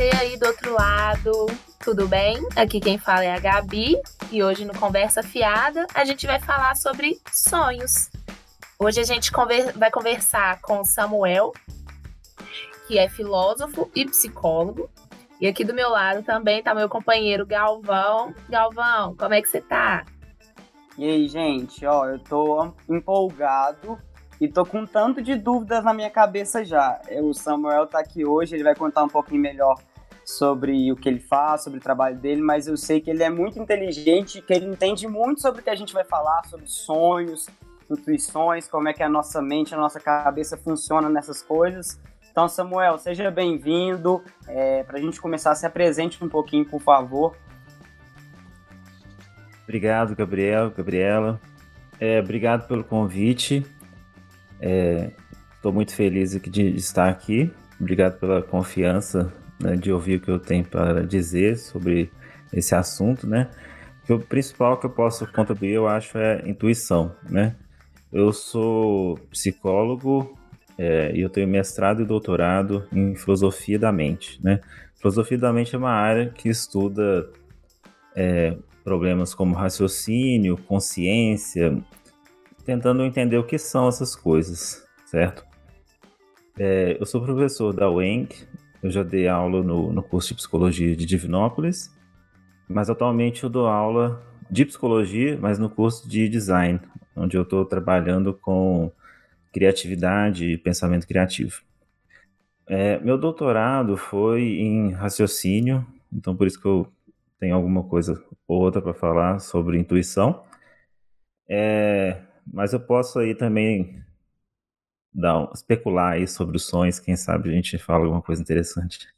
você aí do outro lado, tudo bem? Aqui quem fala é a Gabi e hoje no Conversa Fiada a gente vai falar sobre sonhos. Hoje a gente conver vai conversar com Samuel, que é filósofo e psicólogo. E aqui do meu lado também está meu companheiro Galvão. Galvão, como é que você tá? E aí, gente, ó, eu tô empolgado e tô com tanto de dúvidas na minha cabeça já. O Samuel tá aqui hoje, ele vai contar um pouquinho melhor sobre o que ele faz, sobre o trabalho dele, mas eu sei que ele é muito inteligente, que ele entende muito sobre o que a gente vai falar, sobre sonhos, intuições, como é que a nossa mente, a nossa cabeça funciona nessas coisas. Então, Samuel, seja bem-vindo. É, Para a gente começar, se apresente um pouquinho, por favor. Obrigado, Gabriel, Gabriela. É, obrigado pelo convite. Estou é, muito feliz de estar aqui. Obrigado pela confiança né, de ouvir o que eu tenho para dizer sobre esse assunto, né? Que o principal que eu posso contribuir, eu acho, é intuição, né? Eu sou psicólogo é, e eu tenho mestrado e doutorado em filosofia da mente, né? Filosofia da mente é uma área que estuda é, problemas como raciocínio, consciência, tentando entender o que são essas coisas, certo? É, eu sou professor da UENC, eu já dei aula no, no curso de psicologia de Divinópolis, mas atualmente eu dou aula de psicologia, mas no curso de design, onde eu estou trabalhando com criatividade e pensamento criativo. É, meu doutorado foi em raciocínio, então por isso que eu tenho alguma coisa ou outra para falar sobre intuição. É, mas eu posso aí também dar um, especular aí sobre os sonhos, quem sabe a gente fala alguma coisa interessante.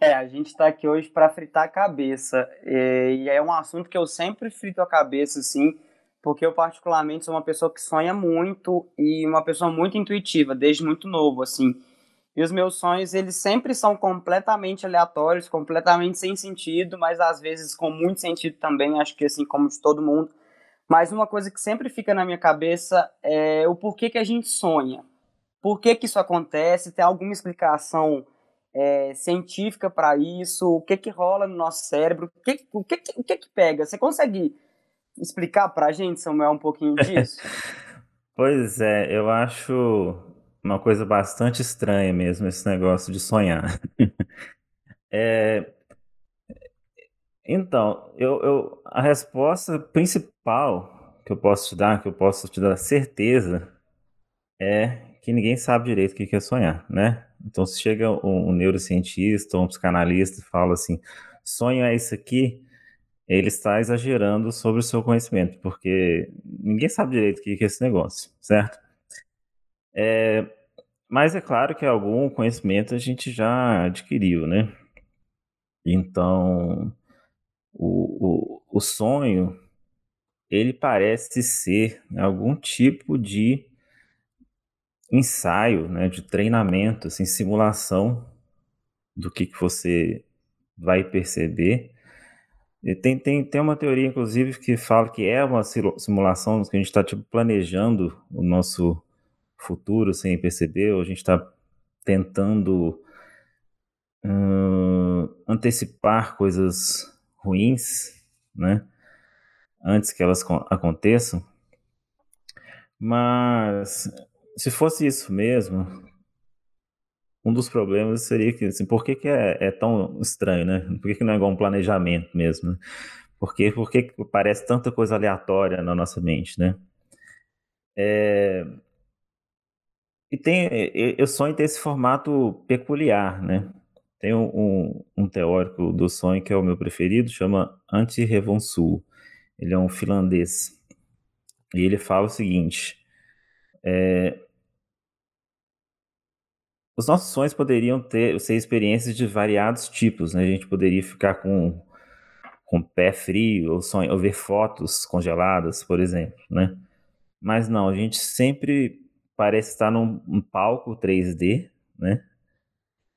É, a gente está aqui hoje para fritar a cabeça. E, é um assunto que eu sempre frito a cabeça, assim, porque eu particularmente sou uma pessoa que sonha muito e uma pessoa muito intuitiva, desde muito novo, assim. E os meus sonhos, eles sempre são completamente aleatórios, completamente sem sentido, mas às vezes com muito sentido também, acho que assim como de todo mundo. Mas uma coisa que sempre fica na minha cabeça é o porquê que a gente sonha. Por que, que isso acontece? Tem alguma explicação é, científica para isso? O que que rola no nosso cérebro? O que, o que, o que, que pega? Você consegue explicar para a gente, Samuel, um pouquinho disso? pois é, eu acho uma coisa bastante estranha mesmo esse negócio de sonhar. é, então, eu, eu, a resposta principal que eu posso te dar, que eu posso te dar certeza, é que ninguém sabe direito o que é sonhar, né? Então, se chega um, um neurocientista ou um psicanalista e fala assim, sonho é isso aqui, ele está exagerando sobre o seu conhecimento, porque ninguém sabe direito o que é esse negócio, certo? É, mas é claro que algum conhecimento a gente já adquiriu, né? Então, o, o, o sonho, ele parece ser algum tipo de ensaio, né, de treinamento, assim, simulação do que, que você vai perceber. E tem, tem, tem uma teoria, inclusive, que fala que é uma simulação, que a gente está tipo, planejando o nosso futuro sem perceber, ou a gente está tentando hum, antecipar coisas ruins, né? Antes que elas aconteçam. Mas se fosse isso mesmo, um dos problemas seria que, assim, por que, que é, é tão estranho, né? Por que, que não é igual um planejamento mesmo? Né? Por, que, por que parece tanta coisa aleatória na nossa mente, né? É... E tem, eu sonho ter esse formato peculiar, né? Tem um, um, um, teórico do sonho que é o meu preferido, chama Antti Revonsul. Ele é um finlandês. E ele fala o seguinte: é, os nossos sonhos poderiam ter ser experiências de variados tipos, né? A gente poderia ficar com com pé frio ou, sonho, ou ver fotos congeladas, por exemplo, né? Mas não, a gente sempre parece estar num um palco 3D, né?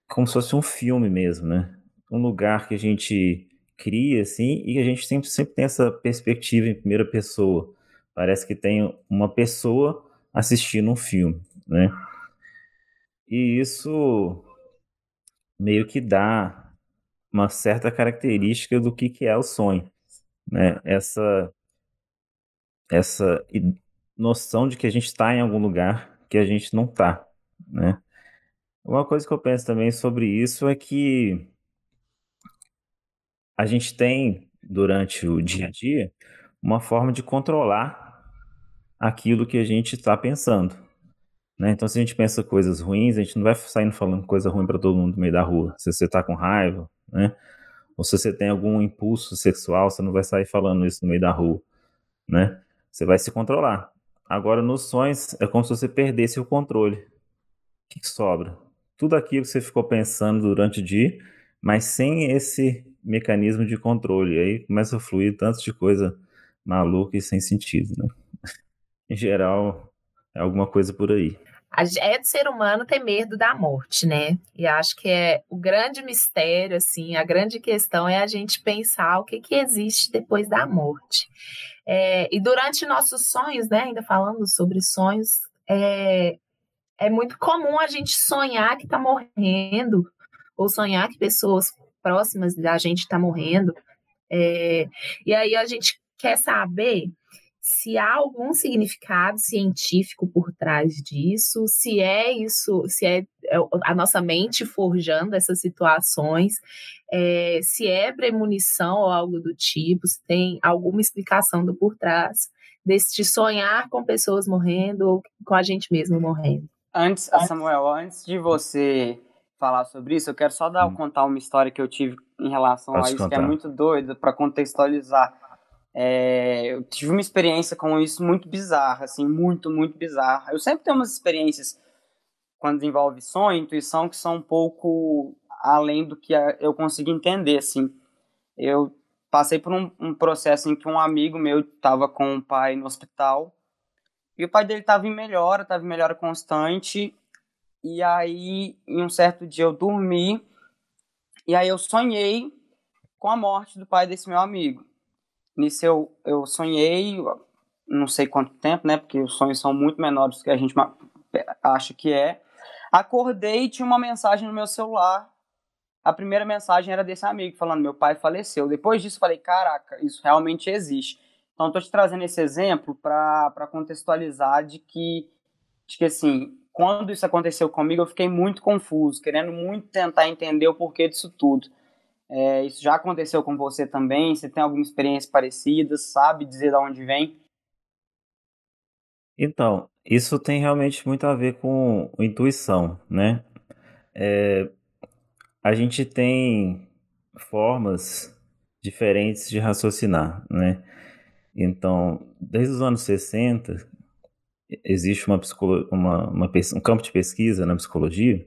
Como se fosse um filme mesmo, né? Um lugar que a gente cria, assim, e a gente sempre, sempre tem essa perspectiva em primeira pessoa. Parece que tem uma pessoa assistindo um filme, né? E isso meio que dá uma certa característica do que, que é o sonho, né? Essa essa noção de que a gente está em algum lugar que a gente não está, né? Uma coisa que eu penso também sobre isso é que a gente tem durante o dia a dia uma forma de controlar aquilo que a gente está pensando. Né? Então, se a gente pensa coisas ruins, a gente não vai saindo falando coisa ruim para todo mundo no meio da rua. Se você está com raiva, né? ou se você tem algum impulso sexual, você não vai sair falando isso no meio da rua. Né? Você vai se controlar. Agora, nos sonhos, é como se você perdesse o controle. O que, que sobra? Tudo aquilo que você ficou pensando durante o dia, mas sem esse mecanismo de controle. Aí começa a fluir tanto de coisa maluca e sem sentido, né? em geral, é alguma coisa por aí. É do ser humano ter medo da morte, né? E acho que é o grande mistério, assim, a grande questão é a gente pensar o que, que existe depois da morte. É, e durante nossos sonhos, né? Ainda falando sobre sonhos, é, é muito comum a gente sonhar que está morrendo, ou sonhar que pessoas próximas da gente estão tá morrendo. É, e aí a gente quer saber se há algum significado científico por trás disso, se é isso, se é, é a nossa mente forjando essas situações, é, se é premonição ou algo do tipo, se tem alguma explicação do por trás deste sonhar com pessoas morrendo ou com a gente mesmo morrendo. Antes, Samuel, antes de você falar sobre isso, eu quero só dar, hum. contar uma história que eu tive em relação a isso, contar. que é muito doida para contextualizar. É, eu tive uma experiência com isso muito bizarra, assim, muito, muito bizarra. Eu sempre tenho umas experiências quando envolve sonho, intuição, que são um pouco além do que eu consigo entender, assim. Eu passei por um, um processo em que um amigo meu estava com o pai no hospital e o pai dele estava em melhora, estava em melhora constante. E aí, em um certo dia, eu dormi e aí eu sonhei com a morte do pai desse meu amigo. Nisso eu, eu sonhei, não sei quanto tempo, né? Porque os sonhos são muito menores do que a gente acha que é. Acordei e tinha uma mensagem no meu celular. A primeira mensagem era desse amigo, falando: meu pai faleceu. Depois disso, falei: caraca, isso realmente existe. Então, estou te trazendo esse exemplo para contextualizar de que, de que, assim, quando isso aconteceu comigo, eu fiquei muito confuso, querendo muito tentar entender o porquê disso tudo. É, isso já aconteceu com você também? Você tem alguma experiência parecida? Sabe dizer de onde vem? Então, isso tem realmente muito a ver com intuição, né? É, a gente tem formas diferentes de raciocinar, né? Então, desde os anos 60, existe uma, uma, uma, um campo de pesquisa na psicologia,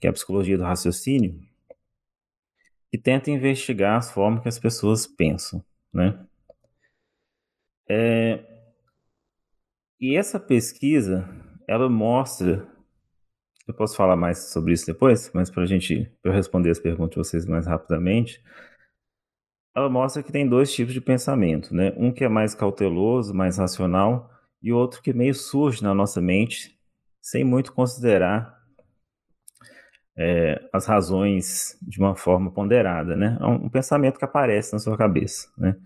que é a psicologia do raciocínio, que tenta investigar as formas que as pessoas pensam, né? É, e essa pesquisa, ela mostra, eu posso falar mais sobre isso depois, mas para a gente, eu responder as perguntas de vocês mais rapidamente, ela mostra que tem dois tipos de pensamento, né? Um que é mais cauteloso, mais racional, e outro que meio surge na nossa mente, sem muito considerar é, as razões de uma forma ponderada, né? É um, um, pensamento que aparece na sua cabeça, né?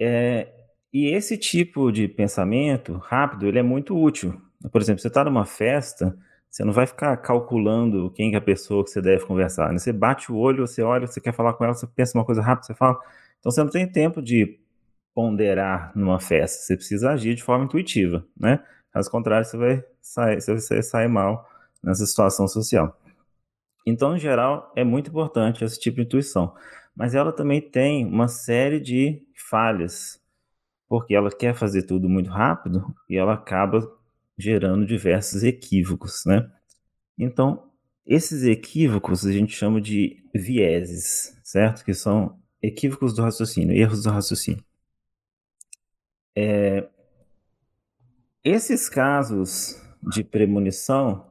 É, e esse tipo de pensamento rápido, ele é muito útil. Por exemplo, você está numa festa, você não vai ficar calculando quem é a pessoa que você deve conversar. Né? Você bate o olho, você olha, você quer falar com ela, você pensa uma coisa rápida, você fala. Então você não tem tempo de ponderar numa festa. Você precisa agir de forma intuitiva, né? Caso contrário, você vai sair, você sair mal nessa situação social. Então, em geral, é muito importante esse tipo de intuição. Mas ela também tem uma série de falhas, porque ela quer fazer tudo muito rápido e ela acaba gerando diversos equívocos, né? Então, esses equívocos a gente chama de vieses, certo? Que são equívocos do raciocínio, erros do raciocínio. É, esses casos de premonição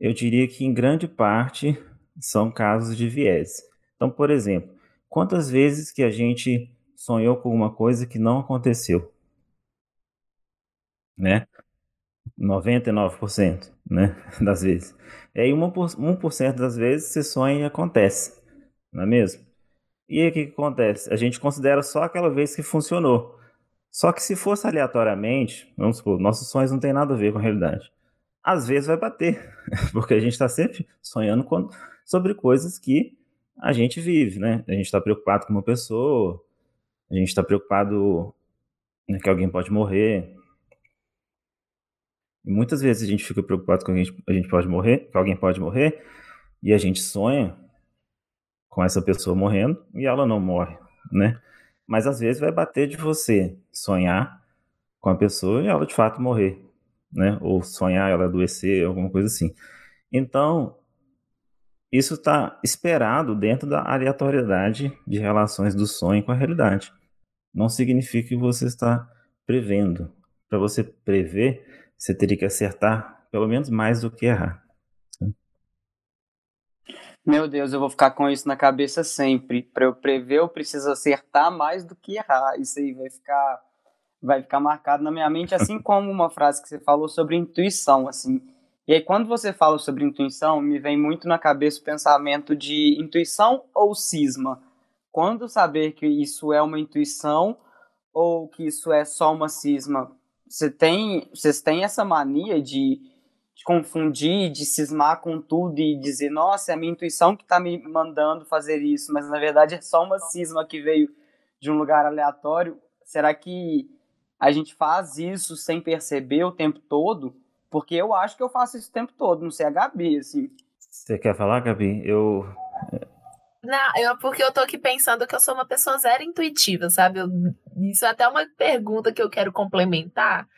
eu diria que em grande parte são casos de viés. Então, por exemplo, quantas vezes que a gente sonhou com uma coisa que não aconteceu? Né? 99%. né? Das vezes. E aí 1%, das vezes você sonha e acontece, não é mesmo? E aí o que, que acontece? A gente considera só aquela vez que funcionou. Só que se fosse aleatoriamente, vamos supor, nossos sonhos não têm nada a ver com a realidade. Às vezes vai bater, porque a gente está sempre sonhando com, sobre coisas que a gente vive, né? A gente está preocupado com uma pessoa, a gente está preocupado né, que alguém pode morrer. E muitas vezes a gente fica preocupado com que a gente, a gente pode morrer, que alguém pode morrer, e a gente sonha com essa pessoa morrendo e ela não morre, né? Mas às vezes vai bater de você sonhar com a pessoa e ela de fato morrer, né? Ou sonhar ela adoecer, alguma coisa assim. Então, isso está esperado dentro da aleatoriedade de relações do sonho com a realidade. Não significa que você está prevendo. Para você prever, você teria que acertar pelo menos mais do que errar. Meu Deus, eu vou ficar com isso na cabeça sempre. Para eu prever, eu preciso acertar mais do que errar. Isso aí vai ficar vai ficar marcado na minha mente, assim como uma frase que você falou sobre intuição, assim. E aí quando você fala sobre intuição, me vem muito na cabeça o pensamento de intuição ou cisma. Quando saber que isso é uma intuição ou que isso é só uma cisma? Você tem, vocês têm essa mania de de confundir, de cismar com tudo e dizer, nossa, é a minha intuição que está me mandando fazer isso, mas na verdade é só uma cisma que veio de um lugar aleatório. Será que a gente faz isso sem perceber o tempo todo? Porque eu acho que eu faço isso o tempo todo, não sei a Gabi, assim. Você quer falar, Gabi? Eu. Não, eu, porque eu tô aqui pensando que eu sou uma pessoa zero intuitiva, sabe? Eu, isso é até uma pergunta que eu quero complementar,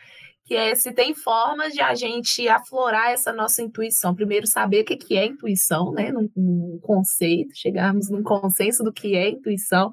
que é se tem formas de a gente aflorar essa nossa intuição. Primeiro, saber o que é intuição, né? Num, num, conceito, chegarmos num consenso do que é intuição,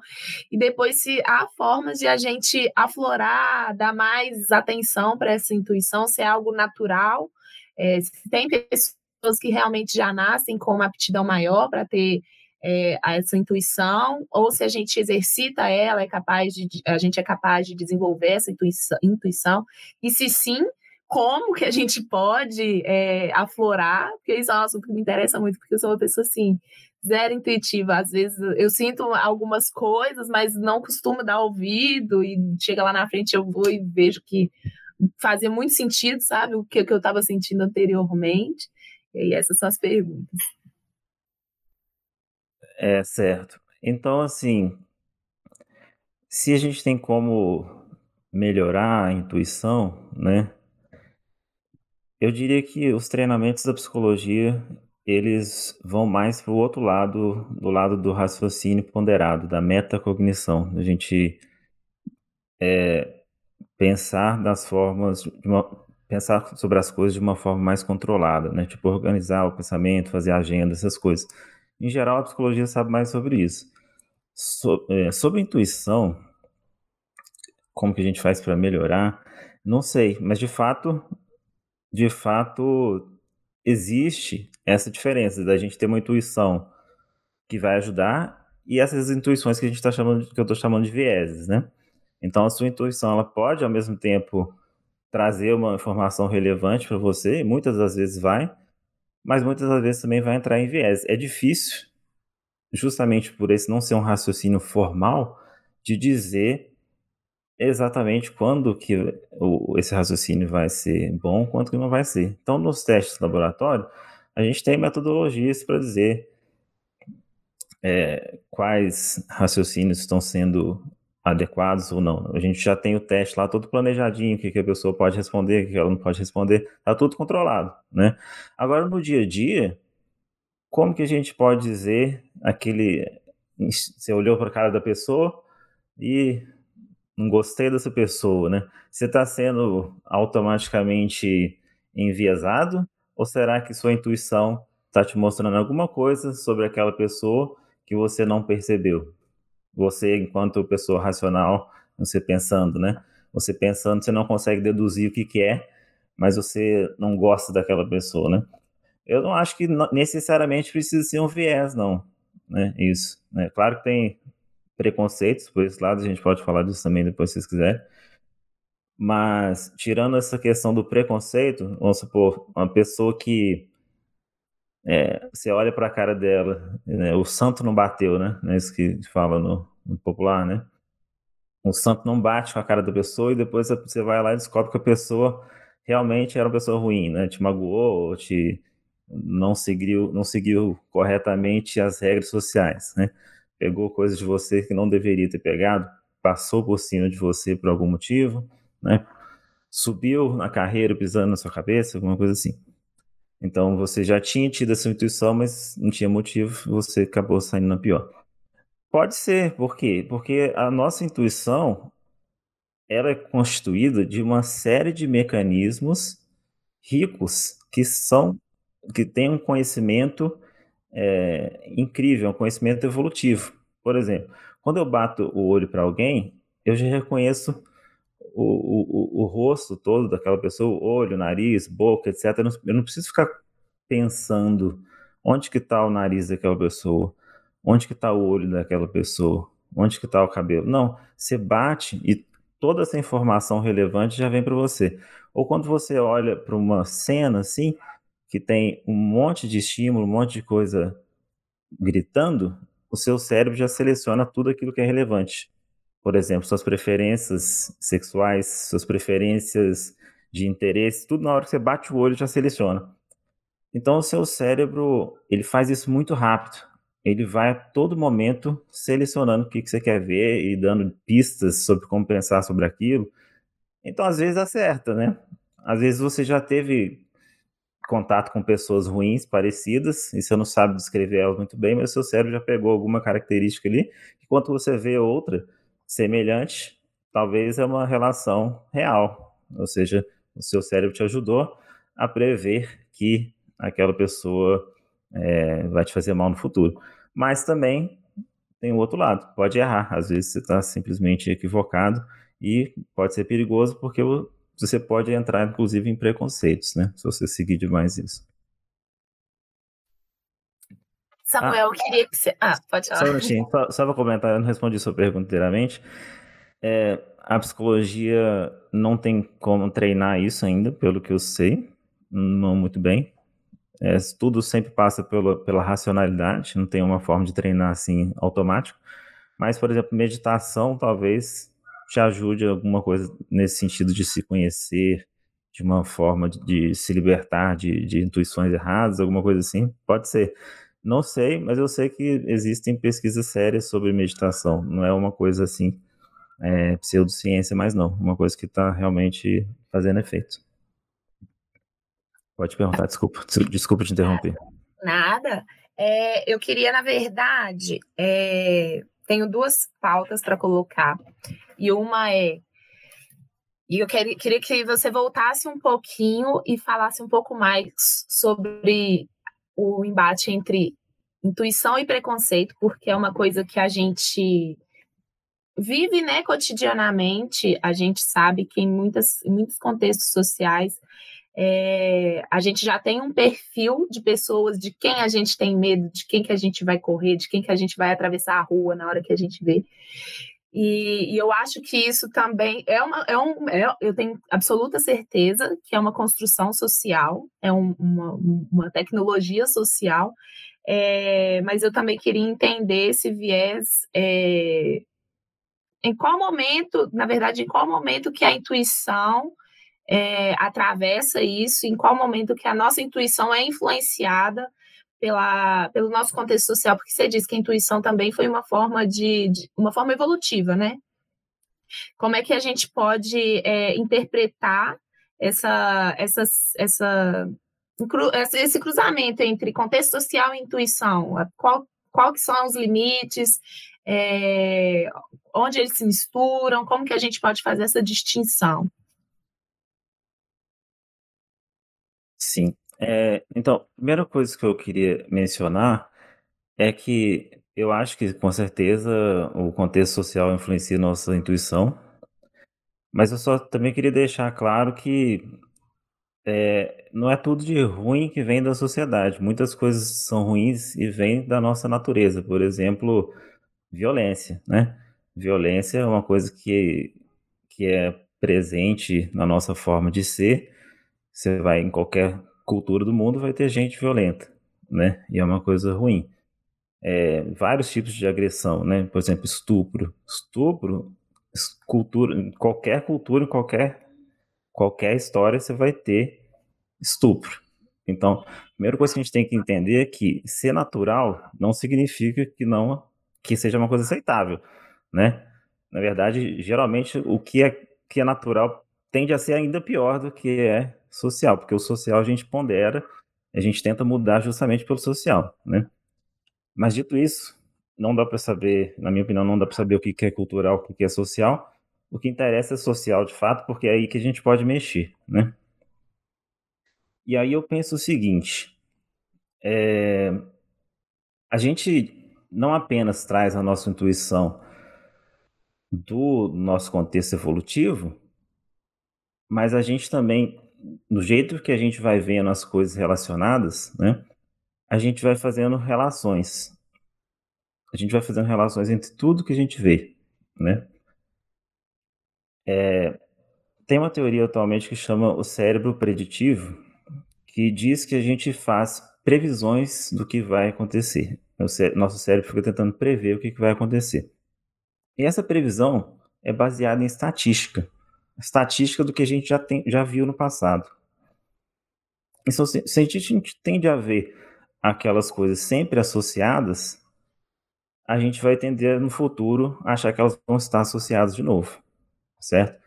e depois se há formas de a gente aflorar, dar mais atenção para essa intuição, se é algo natural, é, se tem pessoas que realmente já nascem com uma aptidão maior para ter é, essa intuição, ou se a gente exercita ela, é capaz de, a gente é capaz de desenvolver essa intuição, intuição e se sim, como que a gente pode é, aflorar, porque isso é um assunto que me interessa muito, porque eu sou uma pessoa assim, zero intuitiva. Às vezes eu sinto algumas coisas, mas não costumo dar ouvido, e chega lá na frente eu vou e vejo que fazia muito sentido, sabe? O que, que eu estava sentindo anteriormente. E aí essas são as perguntas. É, certo. Então, assim, se a gente tem como melhorar a intuição, né? Eu diria que os treinamentos da psicologia, eles vão mais para o outro lado, do lado do raciocínio ponderado, da metacognição. A gente é, pensar das formas, uma, pensar sobre as coisas de uma forma mais controlada, né? Tipo, organizar o pensamento, fazer agenda, essas coisas. Em geral, a psicologia sabe mais sobre isso. So, é, sobre intuição, como que a gente faz para melhorar? Não sei, mas de fato, de fato existe essa diferença da gente ter uma intuição que vai ajudar e essas intuições que a gente está chamando, que eu estou chamando de vieses, né? Então a sua intuição ela pode ao mesmo tempo trazer uma informação relevante para você, e muitas das vezes vai, mas muitas das vezes também vai entrar em viés. É difícil, justamente por esse não ser um raciocínio formal, de dizer exatamente quando que esse raciocínio vai ser bom, quanto que não vai ser. Então, nos testes de laboratório, a gente tem metodologias para dizer é, quais raciocínios estão sendo adequados ou não. A gente já tem o teste lá todo planejadinho, o que, que a pessoa pode responder, o que ela não pode responder, está tudo controlado, né? Agora, no dia a dia, como que a gente pode dizer aquele... Você olhou para a cara da pessoa e não gostei dessa pessoa, né? Você está sendo automaticamente enviesado ou será que sua intuição está te mostrando alguma coisa sobre aquela pessoa que você não percebeu? Você, enquanto pessoa racional, você pensando, né? Você pensando, você não consegue deduzir o que, que é, mas você não gosta daquela pessoa, né? Eu não acho que necessariamente precisa ser um viés, não, né? Isso. Né? Claro que tem preconceitos por esse lado, a gente pode falar disso também depois se vocês quiserem. Mas, tirando essa questão do preconceito, vamos supor, uma pessoa que é, você olha para a cara dela, né, o santo não bateu, né? É isso que fala no, no, popular, né? O santo não bate com a cara da pessoa e depois você vai lá e descobre que a pessoa realmente era uma pessoa ruim, né? Te magoou, te não seguiu, não seguiu corretamente as regras sociais, né? Pegou coisas de você que não deveria ter pegado, passou por cima de você por algum motivo, né? Subiu na carreira pisando na sua cabeça, alguma coisa assim. Então você já tinha tido essa intuição, mas não tinha motivo, você acabou saindo na pior. Pode ser, por quê? Porque a nossa intuição ela é constituída de uma série de mecanismos ricos que são que têm um conhecimento é, incrível, um conhecimento evolutivo. Por exemplo, quando eu bato o olho para alguém, eu já reconheço o, o, o, rosto todo daquela pessoa, olho, nariz, boca, etc. Eu não, eu não preciso ficar pensando onde que está o nariz daquela pessoa, onde que está o olho daquela pessoa, onde que está o cabelo. Não, você bate e toda essa informação relevante já vem para você. Ou quando você olha para uma cena assim, que tem um monte de estímulo, um monte de coisa gritando, o seu cérebro já seleciona tudo aquilo que é relevante por exemplo, suas preferências sexuais, suas preferências de interesse, tudo na hora que você bate o olho já seleciona. Então o seu cérebro, ele faz isso muito rápido. Ele vai a todo momento selecionando o que, que você quer ver e dando pistas sobre como pensar sobre aquilo. Então às vezes acerta, né? Às vezes você já teve contato com pessoas ruins, parecidas, e você não sabe descrever elas muito bem, mas o seu cérebro já pegou alguma característica ali, enquanto você vê outra, semelhante, talvez é uma relação real, ou seja, o seu cérebro te ajudou a prever que aquela pessoa é, vai te fazer mal no futuro. Mas também tem o outro lado, pode errar, às vezes você está simplesmente equivocado e pode ser perigoso porque você pode entrar, inclusive, em preconceitos, né? Se você seguir demais isso. Samuel, ah, eu queria que você. Ah, pode falar. Só um minutinho, só, só para comentar, eu não respondi sua pergunta inteiramente. É, a psicologia não tem como treinar isso ainda, pelo que eu sei, não muito bem. É, tudo sempre passa pela, pela racionalidade, não tem uma forma de treinar assim automático. Mas, por exemplo, meditação talvez te ajude alguma coisa nesse sentido de se conhecer, de uma forma de, de se libertar de, de intuições erradas, alguma coisa assim. Pode ser. Não sei, mas eu sei que existem pesquisas sérias sobre meditação. Não é uma coisa assim, é, pseudociência, mas não. Uma coisa que está realmente fazendo efeito. Pode perguntar, desculpa. Desculpa te interromper. Nada. É, eu queria, na verdade, é, tenho duas pautas para colocar. E uma é. E eu queria, queria que você voltasse um pouquinho e falasse um pouco mais sobre o embate entre intuição e preconceito, porque é uma coisa que a gente vive, né, cotidianamente. A gente sabe que em, muitas, em muitos contextos sociais é, a gente já tem um perfil de pessoas de quem a gente tem medo, de quem que a gente vai correr, de quem que a gente vai atravessar a rua na hora que a gente vê. E, e, eu acho que isso também é uma. É um, é, eu tenho absoluta certeza que é uma construção social, é um, uma, uma tecnologia social, é, mas eu também queria entender esse viés. É, em qual momento, na verdade, em qual momento que a intuição é, atravessa isso, em qual momento que a nossa intuição é influenciada pela, pelo nosso contexto social, porque você disse que a intuição também foi uma forma de, de uma forma evolutiva, né? Como é que a gente pode é, interpretar essa, essa, essa, esse cruzamento entre contexto social e intuição? Qual, qual que são os limites? É, onde eles se misturam? Como que a gente pode fazer essa distinção? Sim. É, então, primeira coisa que eu queria mencionar é que eu acho que com certeza o contexto social influencia nossa intuição, mas eu só também queria deixar claro que é, não é tudo de ruim que vem da sociedade. Muitas coisas são ruins e vêm da nossa natureza. Por exemplo, violência, né? Violência é uma coisa que, que é presente na nossa forma de ser. Você vai em qualquer cultura do mundo, vai ter gente violenta, né? E é uma coisa ruim. É, vários tipos de agressão, né? Por exemplo, estupro. Estupro, cultura, qualquer cultura, qualquer, qualquer história, você vai ter estupro. Então, a primeira coisa que a gente tem que entender é que ser natural não significa que não que seja uma coisa aceitável, né? Na verdade, geralmente o que é que é natural tende a ser ainda pior do que é social, porque o social a gente pondera, a gente tenta mudar justamente pelo social, né? Mas dito isso, não dá para saber, na minha opinião, não dá para saber o que é cultural, o que é social. O que interessa é social de fato, porque é aí que a gente pode mexer, né? E aí eu penso o seguinte: é, a gente não apenas traz a nossa intuição do nosso contexto evolutivo, mas a gente também, do jeito que a gente vai vendo as coisas relacionadas, né, a gente vai fazendo relações. A gente vai fazendo relações entre tudo que a gente vê, né? É, tem uma teoria atualmente que chama o cérebro preditivo, que diz que a gente faz previsões do que vai acontecer. Nosso cérebro fica tentando prever o que vai acontecer. E essa previsão é baseada em estatística. Estatística do que a gente já, tem, já viu no passado. Então, se, a gente tende a ver aquelas coisas sempre associadas, a gente vai tender no futuro a achar que elas vão estar associadas de novo, certo?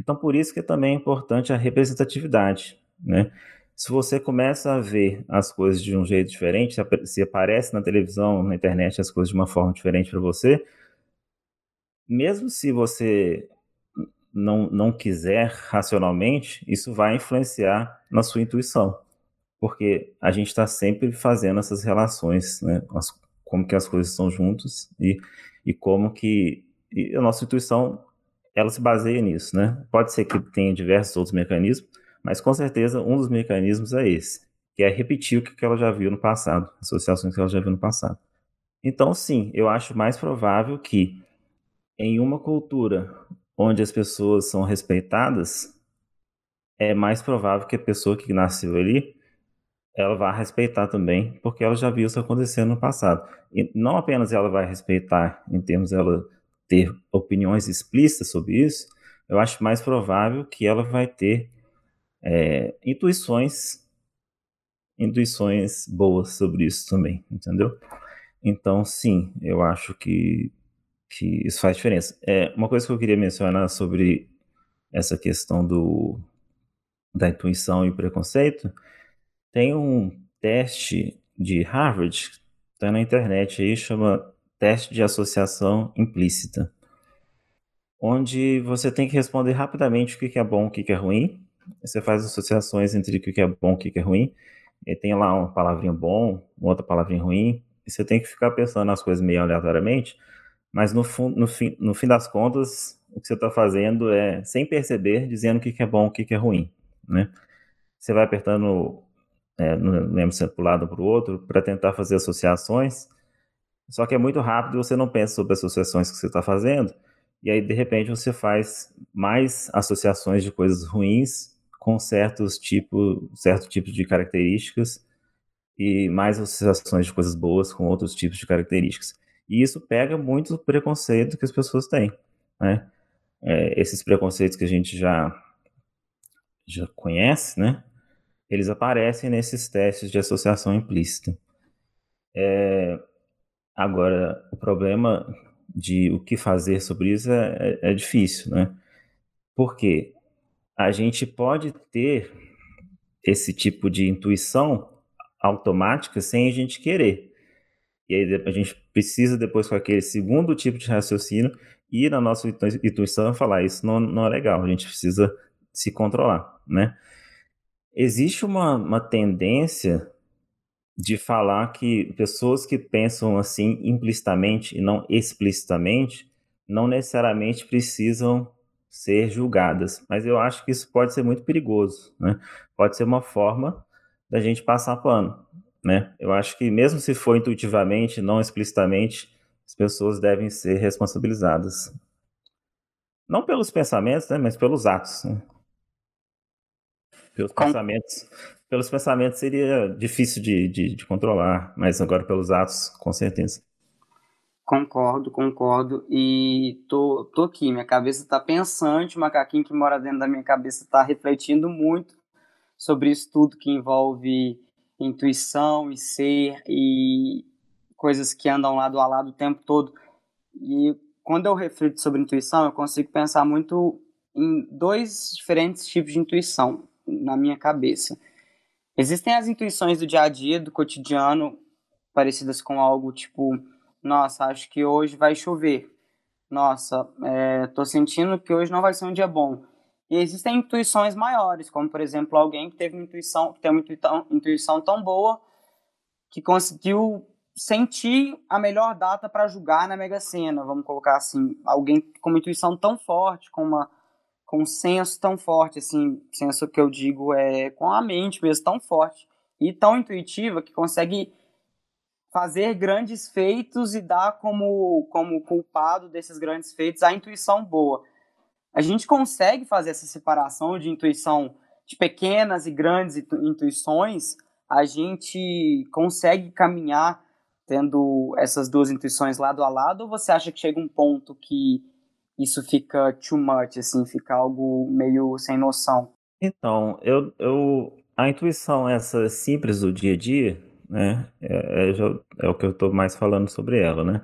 Então, por isso que também é importante a representatividade, né? Se você começa a ver as coisas de um jeito diferente, se aparece na televisão, na internet as coisas de uma forma diferente para você, mesmo se você não, não quiser racionalmente, isso vai influenciar na sua intuição, porque a gente está sempre fazendo essas relações, né? As, como que as coisas estão juntas e, e como que e a nossa intuição ela se baseia nisso, né? Pode ser que tenha diversos outros mecanismos, mas com certeza um dos mecanismos é esse, que é repetir o que ela já viu no passado, associações que ela já viu no passado. Então, sim, eu acho mais provável que em uma cultura onde as pessoas são respeitadas, é mais provável que a pessoa que nasceu ali ela vai respeitar também, porque ela já viu isso acontecendo no passado. E não apenas ela vai respeitar em termos dela ter opiniões explícitas sobre isso, eu acho mais provável que ela vai ter é, intuições, intuições boas sobre isso também, entendeu? Então, sim, eu acho que, que isso faz diferença. É, uma coisa que eu queria mencionar sobre essa questão do, da intuição e preconceito, tem um teste de Harvard, está na internet aí, chama teste de associação implícita, onde você tem que responder rapidamente o que é bom, o que é ruim, você faz associações entre o que é bom o que é ruim. E tem lá uma palavrinha bom, outra palavrinha ruim, e você tem que ficar pensando nas coisas meio aleatoriamente, mas no, no, fim, no fim das contas, o que você está fazendo é, sem perceber, dizendo o que é bom o que é ruim, né? Você vai apertando, é, não lembro se é para um lado ou para o outro, para tentar fazer associações, só que é muito rápido você não pensa sobre as associações que você está fazendo, e aí de repente você faz mais associações de coisas ruins com certos tipo, certo tipo de características e mais associações de coisas boas com outros tipos de características. E isso pega muito o preconceito que as pessoas têm, né? É, esses preconceitos que a gente já já conhece, né? Eles aparecem nesses testes de associação implícita. É, agora, o problema de o que fazer sobre isso é, é, é difícil, né? Por quê? a gente pode ter esse tipo de intuição automática sem a gente querer. E aí a gente precisa depois com aquele segundo tipo de raciocínio ir na nossa intuição e falar isso não, não é legal, a gente precisa se controlar, né? Existe uma, uma tendência de falar que pessoas que pensam assim implicitamente e não explicitamente não necessariamente precisam ser julgadas. Mas eu acho que isso pode ser muito perigoso, né? Pode ser uma forma da gente passar pano, né? Eu acho que mesmo se for intuitivamente, não explicitamente, as pessoas devem ser responsabilizadas. não pelos pensamentos, né, mas pelos atos. Né? Pelos Com... pensamentos, pelos pensamentos seria difícil de, de, de, controlar, mas agora pelos atos, com certeza. Concordo, concordo. E tô, tô aqui, minha cabeça tá pensante, o macaquinho que mora dentro da minha cabeça tá refletindo muito sobre isso tudo que envolve intuição e ser e coisas que andam lado a lado o tempo todo. E quando eu reflito sobre intuição, eu consigo pensar muito em dois diferentes tipos de intuição na minha cabeça. Existem as intuições do dia a dia, do cotidiano, parecidas com algo tipo: nossa, acho que hoje vai chover. Nossa, é, tô sentindo que hoje não vai ser um dia bom. E existem intuições maiores, como por exemplo alguém que teve uma intuição, que tem uma intuição, intuição tão boa que conseguiu sentir a melhor data para julgar na Mega Sena, vamos colocar assim, alguém com uma intuição tão forte, com uma com um senso tão forte, assim, senso que eu digo é com a mente mesmo tão forte e tão intuitiva que consegue fazer grandes feitos e dar como como culpado desses grandes feitos a intuição boa a gente consegue fazer essa separação de intuição de pequenas e grandes intuições, a gente consegue caminhar tendo essas duas intuições lado a lado, ou você acha que chega um ponto que isso fica too much, assim, fica algo meio sem noção? Então, eu, eu a intuição essa simples do dia a dia, né, é, é, é o que eu estou mais falando sobre ela, né?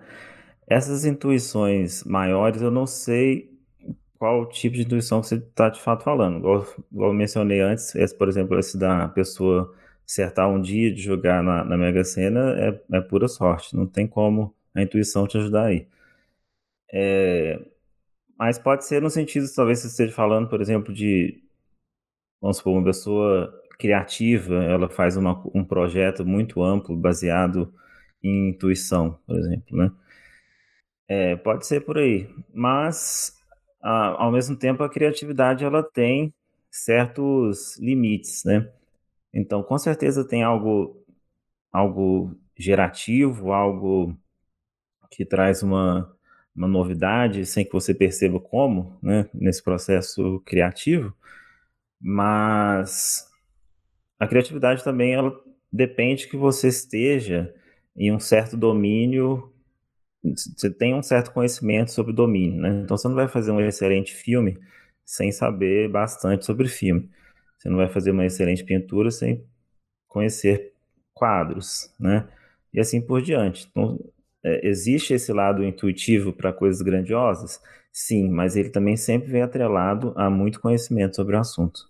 Essas intuições maiores eu não sei qual tipo de intuição você está de fato falando. Igual, igual eu mencionei antes, esse, por exemplo, esse da pessoa acertar um dia de jogar na, na Mega Sena é, é pura sorte, não tem como a intuição te ajudar aí. É, mas pode ser no sentido, talvez você esteja falando, por exemplo, de, vamos supor, uma pessoa criativa, ela faz uma, um projeto muito amplo, baseado em intuição, por exemplo, né? É, pode ser por aí, mas ao mesmo tempo a criatividade ela tem certos limites, né? Então, com certeza tem algo algo gerativo, algo que traz uma, uma novidade sem que você perceba como, né, nesse processo criativo, mas a criatividade também ela depende que você esteja em um certo domínio você tem um certo conhecimento sobre domínio, né? Então você não vai fazer um excelente filme sem saber bastante sobre filme. Você não vai fazer uma excelente pintura sem conhecer quadros, né? E assim por diante. Então, é, existe esse lado intuitivo para coisas grandiosas? Sim, mas ele também sempre vem atrelado a muito conhecimento sobre o assunto.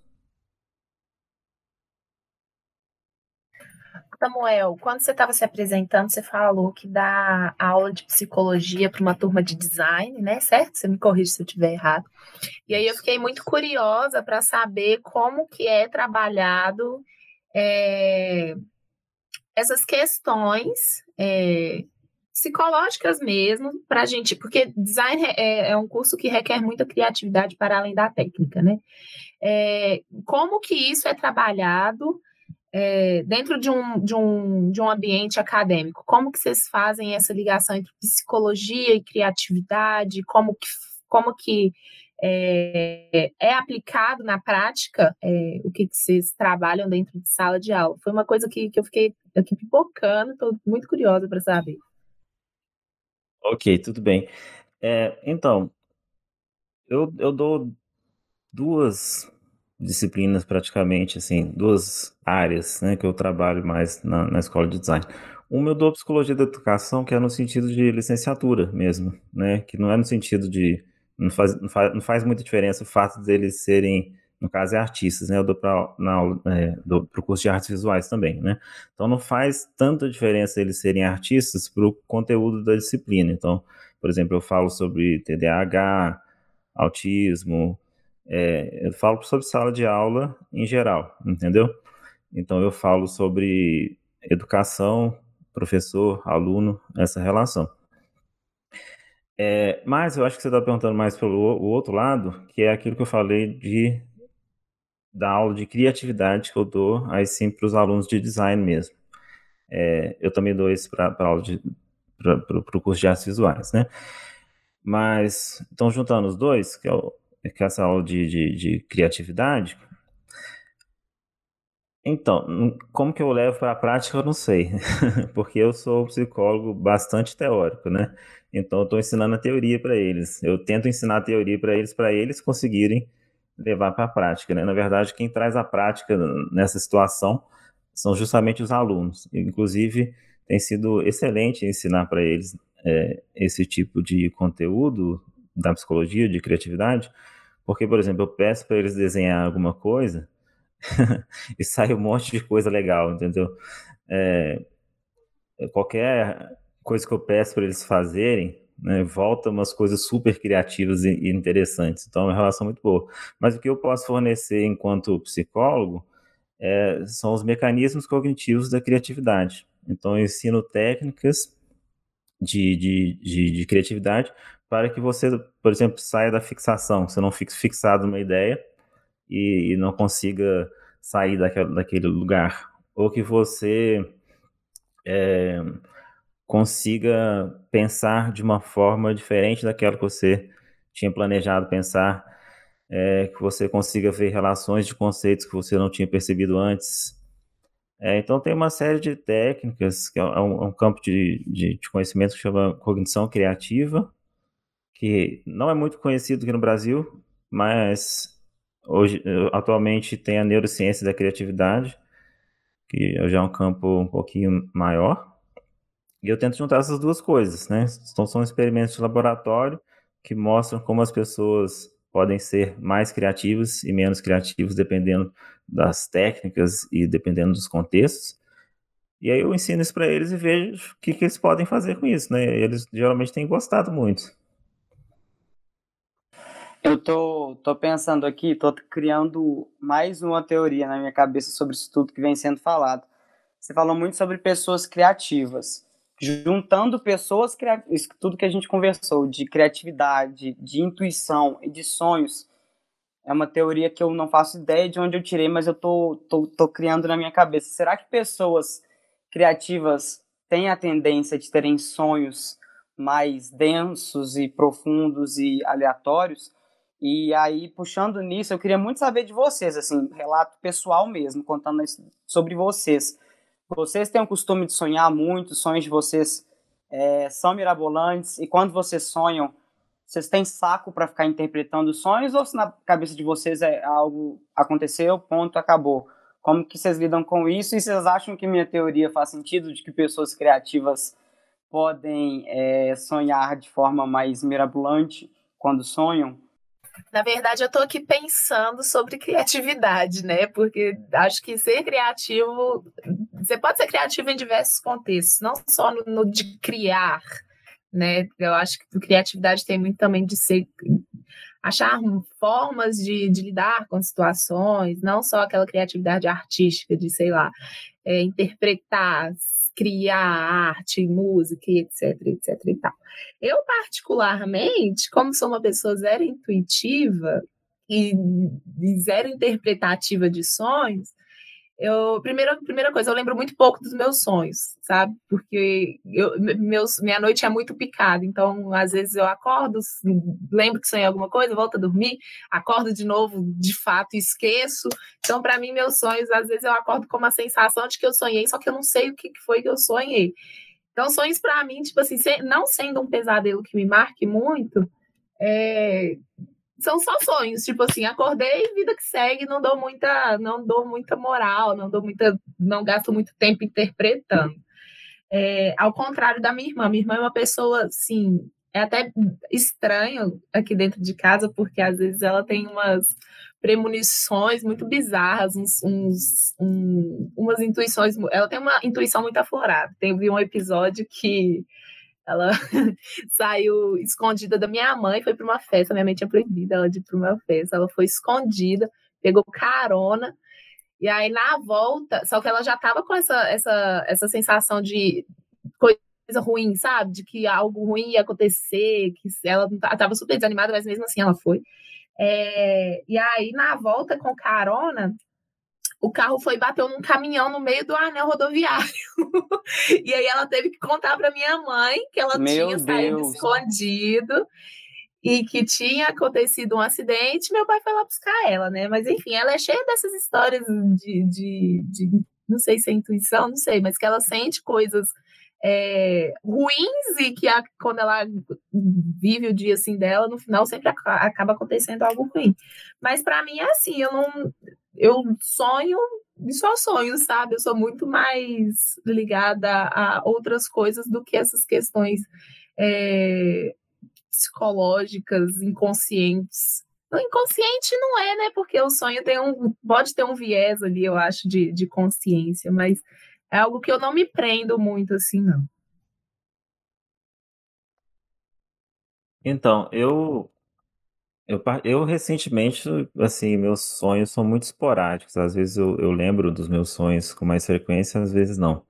Samuel, quando você estava se apresentando, você falou que dá aula de psicologia para uma turma de design, né? Certo? Você me corrige se eu estiver errado. E aí eu fiquei muito curiosa para saber como que é trabalhado é, essas questões é, psicológicas mesmo para a gente, porque design é, é, um curso que requer muita criatividade para além da técnica, né? É, como que isso é trabalhado é, dentro de um, de, um, de um ambiente acadêmico, como que vocês fazem essa ligação entre psicologia e criatividade? Como que, como que é, é aplicado na prática é, o que, que vocês trabalham dentro de sala de aula? Foi uma coisa que, que eu fiquei aqui pipocando, estou muito curiosa para saber. Ok, tudo bem. É, então, eu, eu dou duas disciplinas praticamente, assim, duas áreas, né, que eu trabalho mais na, na escola de design. Uma eu dou psicologia da educação, que é no sentido de licenciatura mesmo, né, que não é no sentido de, não faz, não faz, não faz muita diferença o fato deles serem, no caso é artistas, né, eu dou para é, o curso de artes visuais também, né, então não faz tanta diferença eles serem artistas para o conteúdo da disciplina, então, por exemplo, eu falo sobre TDAH, autismo, é, eu falo sobre sala de aula em geral, entendeu? Então eu falo sobre educação, professor, aluno, essa relação. É, mas eu acho que você está perguntando mais pelo outro lado, que é aquilo que eu falei de da aula de criatividade que eu dou aí sim para os alunos de design mesmo. É, eu também dou isso para aula para o curso de artes visuais, né? Mas, então, juntando os dois, que é, o, essa aula de, de, de criatividade, então, como que eu levo para a prática, eu não sei, porque eu sou um psicólogo bastante teórico, né? Então, eu estou ensinando a teoria para eles. Eu tento ensinar a teoria para eles, para eles conseguirem levar para a prática, né? Na verdade, quem traz a prática nessa situação são justamente os alunos. Inclusive, tem sido excelente ensinar para eles é, esse tipo de conteúdo da psicologia, de criatividade, porque, por exemplo, eu peço para eles desenhar alguma coisa e sai um monte de coisa legal, entendeu? É, qualquer coisa que eu peço para eles fazerem, né, volta umas coisas super criativas e, e, interessantes. Então, é uma relação muito boa. Mas o que eu posso fornecer enquanto psicólogo é, são os mecanismos cognitivos da criatividade. Então, eu ensino técnicas de, de, de, de criatividade para que você, por exemplo, saia da fixação, você não fique fixado numa ideia e, e não consiga sair daquele, daquele lugar. Ou que você é, consiga pensar de uma forma diferente daquela que você tinha planejado pensar, é, que você consiga ver relações de conceitos que você não tinha percebido antes. É, então, tem uma série de técnicas, que é um, é um campo de, de, de, conhecimento que chama cognição criativa, que não é muito conhecido aqui no Brasil, mas Hoje, atualmente tem a neurociência da criatividade, que já é um campo um pouquinho maior. E eu tento juntar essas duas coisas, né? Então, são experimentos de laboratório que mostram como as pessoas podem ser mais criativas e menos criativos dependendo das técnicas e dependendo dos contextos. E aí eu ensino isso para eles e vejo o que, que eles podem fazer com isso, né? Eles geralmente têm gostado muito. Eu tô, tô pensando aqui, tô criando mais uma teoria na minha cabeça sobre isso tudo que vem sendo falado. Você falou muito sobre pessoas criativas. Juntando pessoas criativas, tudo que a gente conversou, de criatividade, de intuição e de sonhos, é uma teoria que eu não faço ideia de onde eu tirei, mas eu tô, tô, tô criando na minha cabeça. Será que pessoas criativas têm a tendência de terem sonhos mais densos e profundos e aleatórios? E aí, puxando nisso, eu queria muito saber de vocês, assim, relato pessoal mesmo, contando sobre vocês. Vocês têm o costume de sonhar muito, os sonhos de vocês é, são mirabolantes, e quando vocês sonham, vocês têm saco para ficar interpretando os sonhos, ou se na cabeça de vocês é algo aconteceu, ponto, acabou? Como que vocês lidam com isso? E vocês acham que minha teoria faz sentido, de que pessoas criativas podem é, sonhar de forma mais mirabolante quando sonham? Na verdade, eu estou aqui pensando sobre criatividade, né? Porque acho que ser criativo, você pode ser criativo em diversos contextos, não só no, no de criar, né? Eu acho que criatividade tem muito também de ser achar formas de, de lidar com situações, não só aquela criatividade artística de, sei lá, é, interpretar, criar arte, música, etc, etc e tal. Eu, particularmente, como sou uma pessoa zero intuitiva e zero interpretativa de sonhos, eu primeira primeira coisa eu lembro muito pouco dos meus sonhos sabe? Porque eu meus minha noite é muito picada então às vezes eu acordo lembro que sonhei alguma coisa volto a dormir acordo de novo de fato esqueço. Então para mim meus sonhos às vezes eu acordo com uma sensação de que eu sonhei só que eu não sei o que foi que eu sonhei. Então sonhos para mim tipo assim não sendo um pesadelo que me marque muito é, são só sonhos, tipo assim, acordei, vida que segue, não dou muita, não dou muita moral, não dou muita, não gasto muito tempo interpretando. É, ao contrário da minha irmã, minha irmã é uma pessoa, assim, é até estranho aqui dentro de casa, porque às vezes ela tem umas premonições muito bizarras, uns, uns um, umas intuições, ela tem uma intuição muito aflorada. Tem um episódio que ela saiu escondida da minha mãe, foi para uma festa. Minha mãe tinha proibido ela de ir para uma festa. Ela foi escondida, pegou carona. E aí, na volta, só que ela já estava com essa, essa, essa sensação de coisa ruim, sabe? De que algo ruim ia acontecer, que ela estava super desanimada, mas mesmo assim ela foi. É, e aí, na volta com carona, o carro foi bateu num caminhão no meio do anel rodoviário. e aí ela teve que contar para minha mãe que ela Meu tinha saído Deus. escondido e que tinha acontecido um acidente. Meu pai foi lá buscar ela, né? Mas enfim, ela é cheia dessas histórias de, de, de não sei se é intuição, não sei, mas que ela sente coisas é, ruins e que a, quando ela vive o dia assim dela, no final sempre acaba acontecendo algo ruim. Mas para mim é assim, eu não eu sonho e só sonho, sabe? Eu sou muito mais ligada a outras coisas do que essas questões é, psicológicas, inconscientes. O inconsciente não é, né? Porque o sonho tem um, pode ter um viés ali, eu acho, de, de consciência, mas é algo que eu não me prendo muito assim, não. Então, eu, eu, eu recentemente, assim, meus sonhos são muito esporádicos. Às vezes eu, eu lembro dos meus sonhos com mais frequência, às vezes não.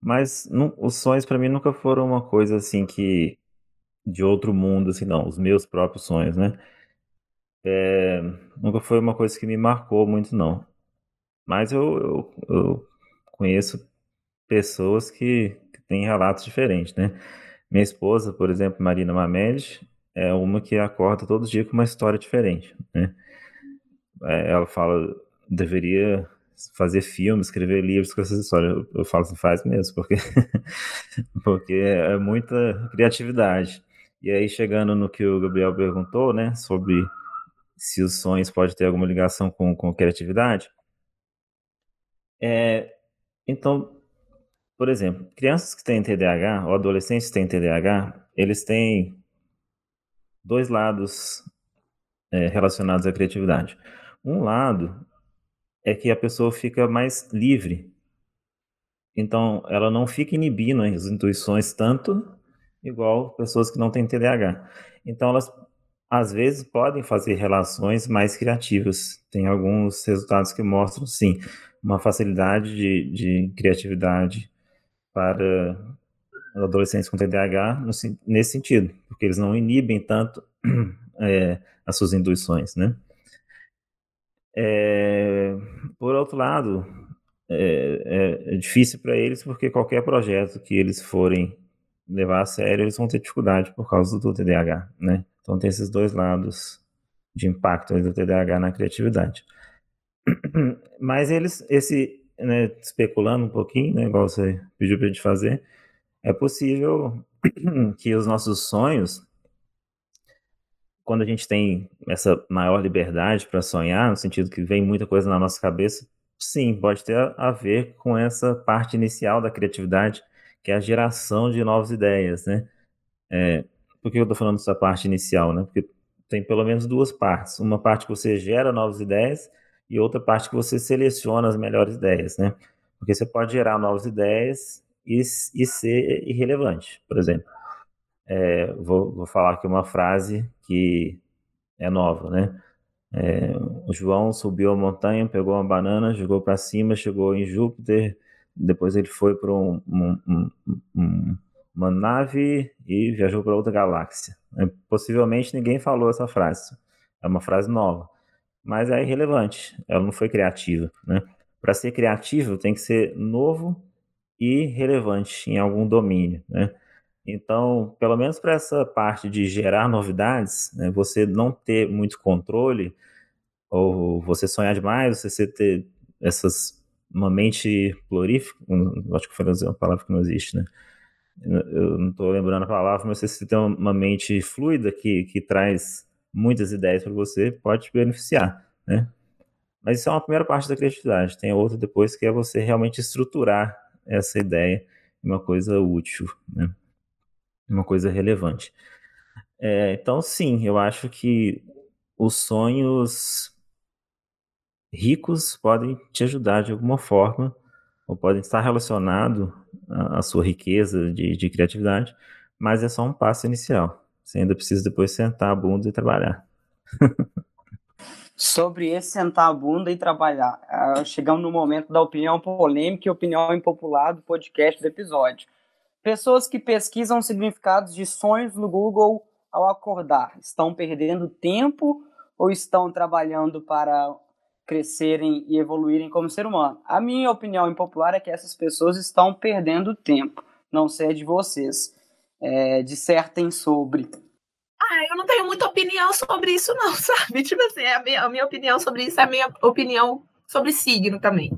Mas os sonhos para mim nunca foram uma coisa assim que de outro mundo, assim, não. Os meus próprios sonhos, né? É, nunca foi uma coisa que me marcou muito, não. Mas eu, eu, eu conheço pessoas que, que têm relatos diferentes, né? Minha esposa, por exemplo, Marina Mamed, é uma que acorda todo dia com uma história diferente, né? É, ela fala, deveria fazer filmes, escrever livros com essas histórias. Eu, eu falo assim, faz mesmo, porque, porque é muita criatividade. E aí, chegando no que o Gabriel perguntou, né, sobre se os sonhos podem ter alguma ligação com, com criatividade, é, então, por exemplo, crianças que têm TDAH ou adolescentes que têm TDAH, eles têm dois lados é, relacionados à criatividade. Um lado é que a pessoa fica mais livre. Então, ela não fica inibindo as intuições tanto igual pessoas que não têm TDAH. Então, elas às vezes podem fazer relações mais criativas. Tem alguns resultados que mostram, sim, uma facilidade de, de criatividade para adolescentes com TDAH nesse sentido, porque eles não inibem tanto é, as suas intuições, né? É, por outro lado, é, é, é difícil para eles porque qualquer projeto que eles forem levar a sério, eles vão ter dificuldade por causa do TDAH, né? Então tem esses dois lados de impacto do TDAH na criatividade. Mas eles, esse, né, especulando um pouquinho, né, igual você pediu para a gente fazer, é possível que os nossos sonhos, quando a gente tem essa maior liberdade para sonhar, no sentido que vem muita coisa na nossa cabeça, sim, pode ter a ver com essa parte inicial da criatividade, que é a geração de novas ideias, né? É, por que eu estou falando dessa parte inicial, né? Porque tem pelo menos duas partes. Uma parte que você gera novas ideias e outra parte que você seleciona as melhores ideias, né? Porque você pode gerar novas ideias e, e ser irrelevante, por exemplo. É, vou, vou, falar aqui uma frase que é nova, né? É, o João subiu a montanha, pegou uma banana, jogou para cima, chegou em Júpiter, depois ele foi para um, um, um, uma nave e viajou para outra galáxia. É, possivelmente ninguém falou essa frase. É uma frase nova mas é irrelevante. Ela não foi criativa, né? Para ser criativo tem que ser novo e relevante em algum domínio, né? Então, pelo menos para essa parte de gerar novidades, né, você não ter muito controle ou você sonhar demais, você ter essas uma mente florífica, acho que foi uma palavra que não existe, né? Eu não estou lembrando a palavra, mas você tem uma mente fluida que, que traz muitas ideias para você, pode te beneficiar, né? Mas isso é uma primeira parte da criatividade. Tem outra depois que é você realmente estruturar essa ideia em uma coisa útil, né? Uma coisa relevante. É, então, sim, eu acho que os sonhos ricos podem te ajudar de alguma forma, ou podem estar relacionados à, à sua riqueza de, de criatividade, mas é só um passo inicial. Você ainda precisa depois sentar a bunda e trabalhar. Sobre esse sentar a bunda e trabalhar, uh, chegamos no momento da opinião polêmica e opinião impopular do podcast do episódio. Pessoas que pesquisam significados de sonhos no Google ao acordar estão perdendo tempo ou estão trabalhando para crescerem e evoluírem como ser humano. A minha opinião impopular é que essas pessoas estão perdendo tempo. Não sei de vocês. É, dissertem sobre. Ah, eu não tenho muita opinião sobre isso, não, sabe? Tipo assim, a minha, a minha opinião sobre isso é a minha opinião sobre signo também.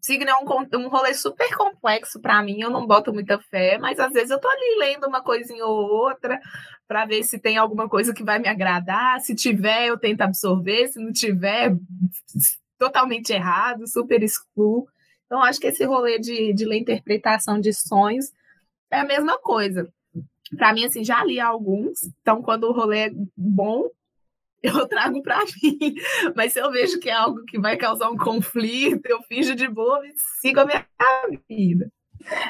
Signo é um, um rolê super complexo para mim, eu não boto muita fé, mas às vezes eu tô ali lendo uma coisinha ou outra para ver se tem alguma coisa que vai me agradar. Se tiver, eu tento absorver, se não tiver, totalmente errado, super excluo. Então, acho que esse rolê de, de ler interpretação de sonhos é a mesma coisa. Para mim, assim, já li alguns, então quando o rolê é bom, eu trago para mim. Mas se eu vejo que é algo que vai causar um conflito, eu finjo de boa e sigo a minha vida.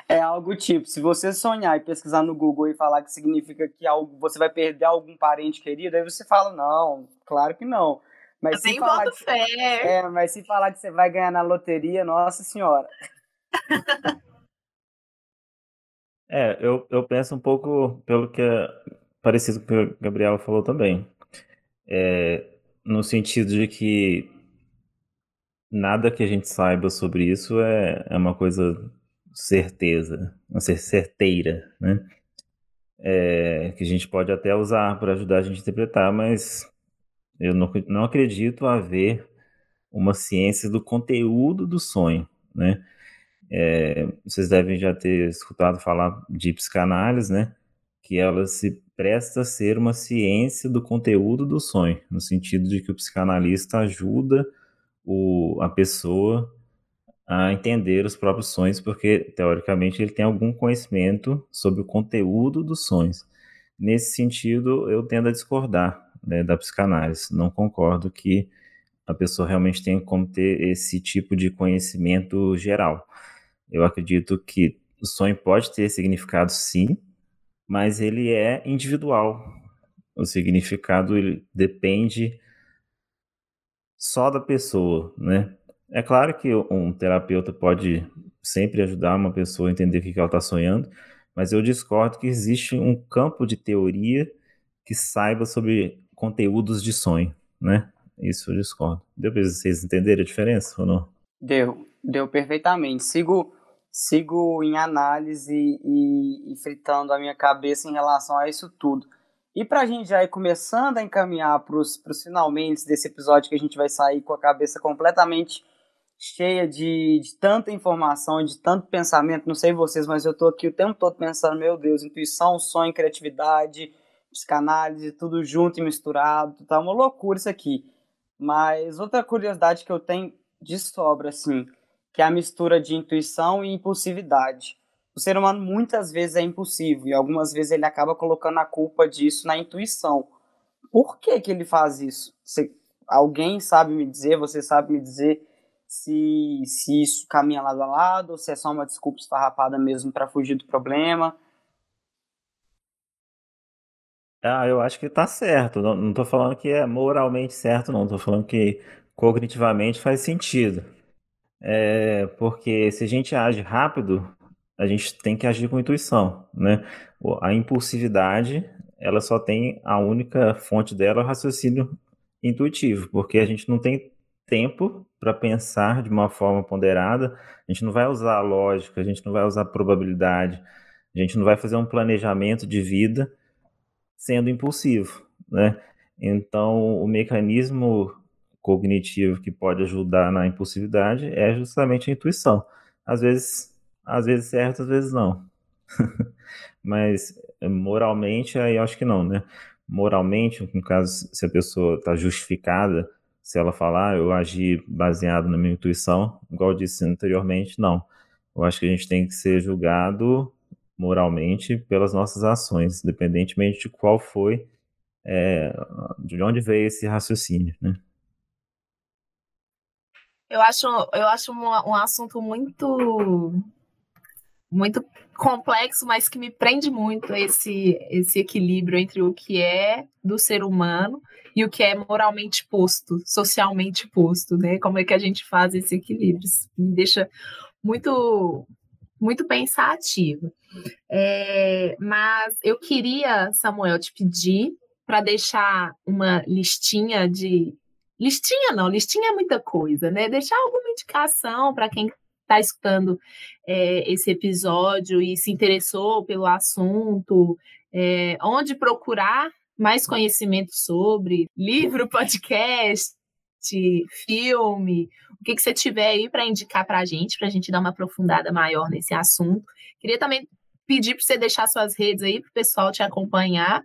É algo tipo, se você sonhar e pesquisar no Google e falar que significa que algo, você vai perder algum parente querido, aí você fala, não, claro que não. Mas se falar que, fé. É, mas se falar que você vai ganhar na loteria, nossa senhora. É, eu, eu penso um pouco pelo que é parecido com o que a Gabriela falou também. É, no sentido de que nada que a gente saiba sobre isso é, é uma coisa certeza, uma certeira, né? É, que a gente pode até usar para ajudar a gente a interpretar, mas eu não, não acredito haver uma ciência do conteúdo do sonho, né? É, vocês devem já ter escutado falar de psicanálise, né? Que ela se presta a ser uma ciência do conteúdo do sonho, no sentido de que o psicanalista ajuda o, a pessoa a entender os próprios sonhos, porque teoricamente ele tem algum conhecimento sobre o conteúdo dos sonhos. Nesse sentido, eu tendo a discordar né, da psicanálise. Não concordo que a pessoa realmente tenha como ter esse tipo de conhecimento geral. Eu acredito que o sonho pode ter significado sim, mas ele é individual. O significado ele depende só da pessoa, né? É claro que um terapeuta pode sempre ajudar uma pessoa a entender o que ela está sonhando, mas eu discordo que existe um campo de teoria que saiba sobre conteúdos de sonho, né? Isso eu discordo. Deu para vocês entenderem a diferença ou não? Deu, deu perfeitamente. Sigo sigo em análise e, e, fritando a minha cabeça em relação a isso tudo. E para a gente já ir começando a encaminhar para os finalmente desse episódio que a gente vai sair com a cabeça completamente cheia de, de tanta informação, de tanto pensamento, não sei vocês, mas eu estou aqui o tempo todo pensando, meu Deus, intuição, sonho, criatividade, psicanálise, tudo junto e misturado, tá uma loucura isso aqui. Mas outra curiosidade que eu tenho de sobra, assim, que é a mistura de intuição e impulsividade. O ser humano muitas vezes é impulsivo e algumas vezes ele acaba colocando a culpa disso na intuição. Por que, que ele faz isso? Você, alguém sabe me dizer, você sabe me dizer se, se isso caminha lado a lado ou se é só uma desculpa esfarrapada mesmo para fugir do problema? Ah, eu acho que tá certo. Não, não tô falando que é moralmente certo, não. Tô falando que cognitivamente faz sentido. É, porque se a gente age rápido, a gente tem que agir com intuição, né? A impulsividade, ela só tem a única fonte dela, é o raciocínio intuitivo, porque a gente não tem tempo para pensar de uma forma ponderada, a gente não vai usar a lógica, a gente não vai usar a probabilidade, a gente não vai fazer um planejamento de vida sendo impulsivo, né? Então, o mecanismo cognitivo que pode ajudar na impulsividade é justamente a intuição. Às vezes, às vezes certo, às vezes não. Mas moralmente, aí eu acho que não, né? Moralmente, no caso, se a pessoa está justificada, se ela falar, ah, eu agi baseado na minha intuição, igual eu disse anteriormente, não. Eu acho que a gente tem que ser julgado moralmente pelas nossas ações, independentemente de qual foi, é, de onde veio esse raciocínio, né? Eu acho, eu acho um, um assunto muito muito complexo, mas que me prende muito esse esse equilíbrio entre o que é do ser humano e o que é moralmente posto, socialmente posto, né? Como é que a gente faz esse equilíbrio? Isso me deixa muito muito pensativa. É, mas eu queria, Samuel, te pedir para deixar uma listinha de listinha não, listinha é muita coisa, né? Deixar alguma indicação para quem está escutando é, esse episódio e se interessou pelo assunto, é, onde procurar mais conhecimento sobre livro, podcast, filme, o que, que você tiver aí para indicar para a gente, para a gente dar uma aprofundada maior nesse assunto. Queria também pedir para você deixar suas redes aí para o pessoal te acompanhar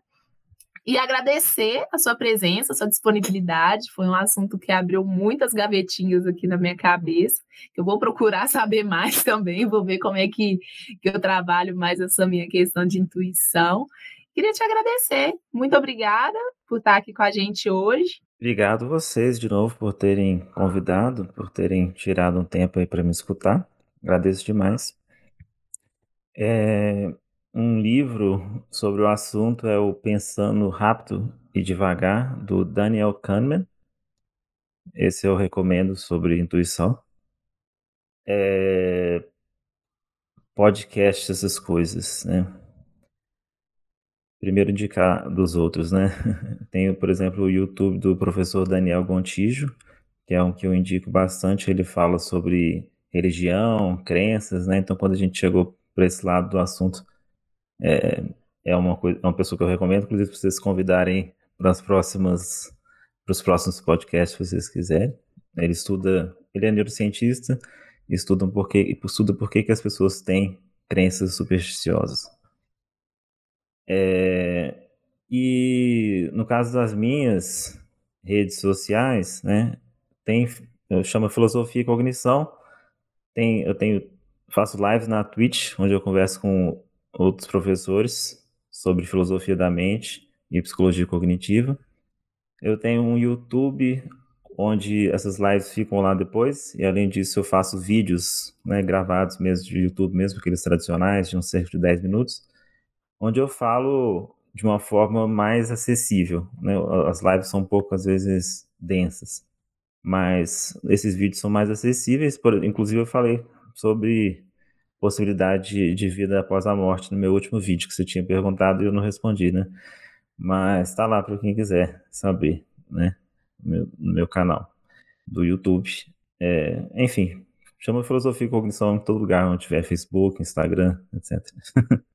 e agradecer a sua presença, a sua disponibilidade. Foi um assunto que abriu muitas gavetinhas aqui na minha cabeça. Eu vou procurar saber mais também, vou ver como é que, que eu trabalho mais essa minha questão de intuição. Queria te agradecer. Muito obrigada por estar aqui com a gente hoje. Obrigado vocês de novo por terem convidado, por terem tirado um tempo aí para me escutar. Agradeço demais. É, um livro sobre o assunto é o Pensando Rápido e Devagar, do Daniel Kahneman. Esse eu recomendo sobre intuição. É, podcast, essas coisas, né? Primeiro indicar dos outros, né? Tenho, por exemplo, o YouTube do professor Daniel Gontijo, que é um que eu indico bastante. Ele fala sobre religião, crenças, né? Então, quando a gente chegou para esse lado do assunto, é, é uma, coisa, é uma pessoa que eu recomendo, inclusive, para vocês convidarem para as próximas para os próximos podcasts, se vocês quiserem. Ele estuda, ele é neurocientista, estuda um estuda por que as pessoas têm crenças supersticiosas. É, e no caso das minhas redes sociais, né, tem, eu chamo Filosofia e Cognição, tem, eu tenho, faço lives na Twitch, onde eu converso com outros professores sobre filosofia da mente e psicologia cognitiva. Eu tenho um YouTube onde essas lives ficam lá depois, e além disso eu faço vídeos né, gravados mesmo de YouTube, mesmo aqueles tradicionais, de um cerca de 10 minutos, onde eu falo de uma forma mais acessível. Né? As lives são um pouco, às vezes, densas, mas esses vídeos são mais acessíveis. Por, inclusive, eu falei sobre possibilidade de vida após a morte no meu último vídeo que você tinha perguntado e eu não respondi, né? Mas está lá para quem quiser saber, né? No meu, no meu canal do YouTube. É, enfim, chama Filosofia e Cognição em todo lugar onde tiver Facebook, Instagram, etc.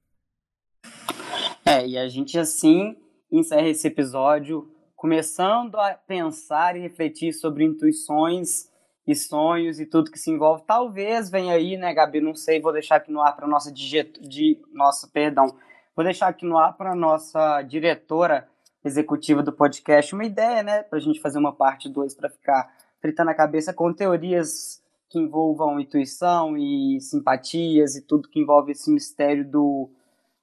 É, e a gente assim encerra esse episódio começando a pensar e refletir sobre intuições e sonhos e tudo que se envolve. Talvez venha aí, né, Gabi? Não sei, vou deixar aqui no ar para nossa diget... de nossa, perdão, vou deixar aqui no ar para nossa diretora executiva do podcast uma ideia, né, para a gente fazer uma parte 2 para ficar fritando a cabeça com teorias que envolvam intuição e simpatias e tudo que envolve esse mistério do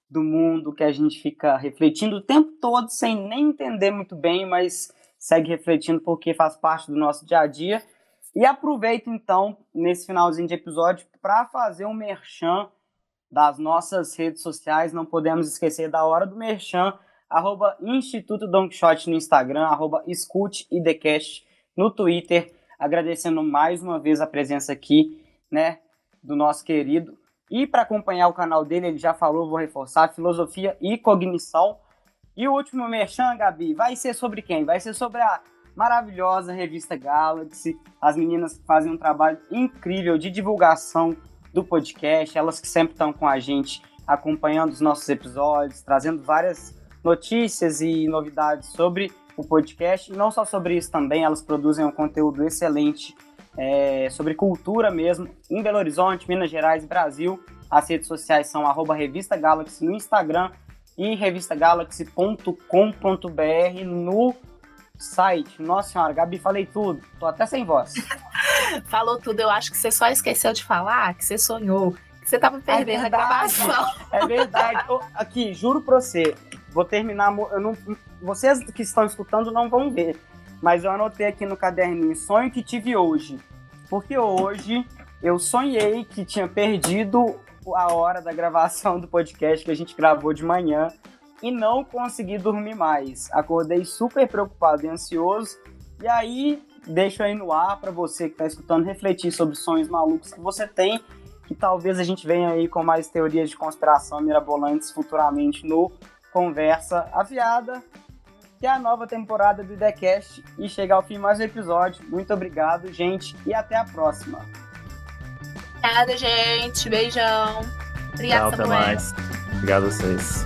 do mundo que a gente fica refletindo o tempo todo sem nem entender muito bem, mas segue refletindo porque faz parte do nosso dia a dia. E aproveito então nesse finalzinho de episódio para fazer um merchan das nossas redes sociais. Não podemos esquecer da hora do merchan, arroba Instituto Don Quixote no Instagram, arroba Escute Idecast no Twitter. Agradecendo mais uma vez a presença aqui, né, do nosso querido e para acompanhar o canal dele, ele já falou, vou reforçar, filosofia e cognição. E o último merchan, Gabi, vai ser sobre quem? Vai ser sobre a maravilhosa revista Galaxy. As meninas fazem um trabalho incrível de divulgação do podcast, elas que sempre estão com a gente acompanhando os nossos episódios, trazendo várias notícias e novidades sobre o podcast. E não só sobre isso também, elas produzem um conteúdo excelente é, sobre cultura mesmo, em Belo Horizonte, Minas Gerais, Brasil. As redes sociais são arroba Revista Galaxy no Instagram e revistagalaxy.com.br no site. Nossa senhora, Gabi, falei tudo. Tô até sem voz. Falou tudo. Eu acho que você só esqueceu de falar que você sonhou, que você tava perdendo é a gravação. É verdade. Aqui, juro pra você, vou terminar. Eu não, vocês que estão escutando não vão ver mas eu anotei aqui no caderninho sonho que tive hoje. Porque hoje eu sonhei que tinha perdido a hora da gravação do podcast que a gente gravou de manhã e não consegui dormir mais. Acordei super preocupado e ansioso. E aí, deixo aí no ar para você que está escutando refletir sobre sonhos malucos que você tem. Que talvez a gente venha aí com mais teorias de conspiração mirabolantes futuramente no Conversa Aviada. até a nova temporada do IDECast e chegar ao fim mais um episódio. Muito obrigado, gente, e até a próxima. Obrigada, gente. Beijão. Obrigada, Tchau, até mais. Obrigado a vocês.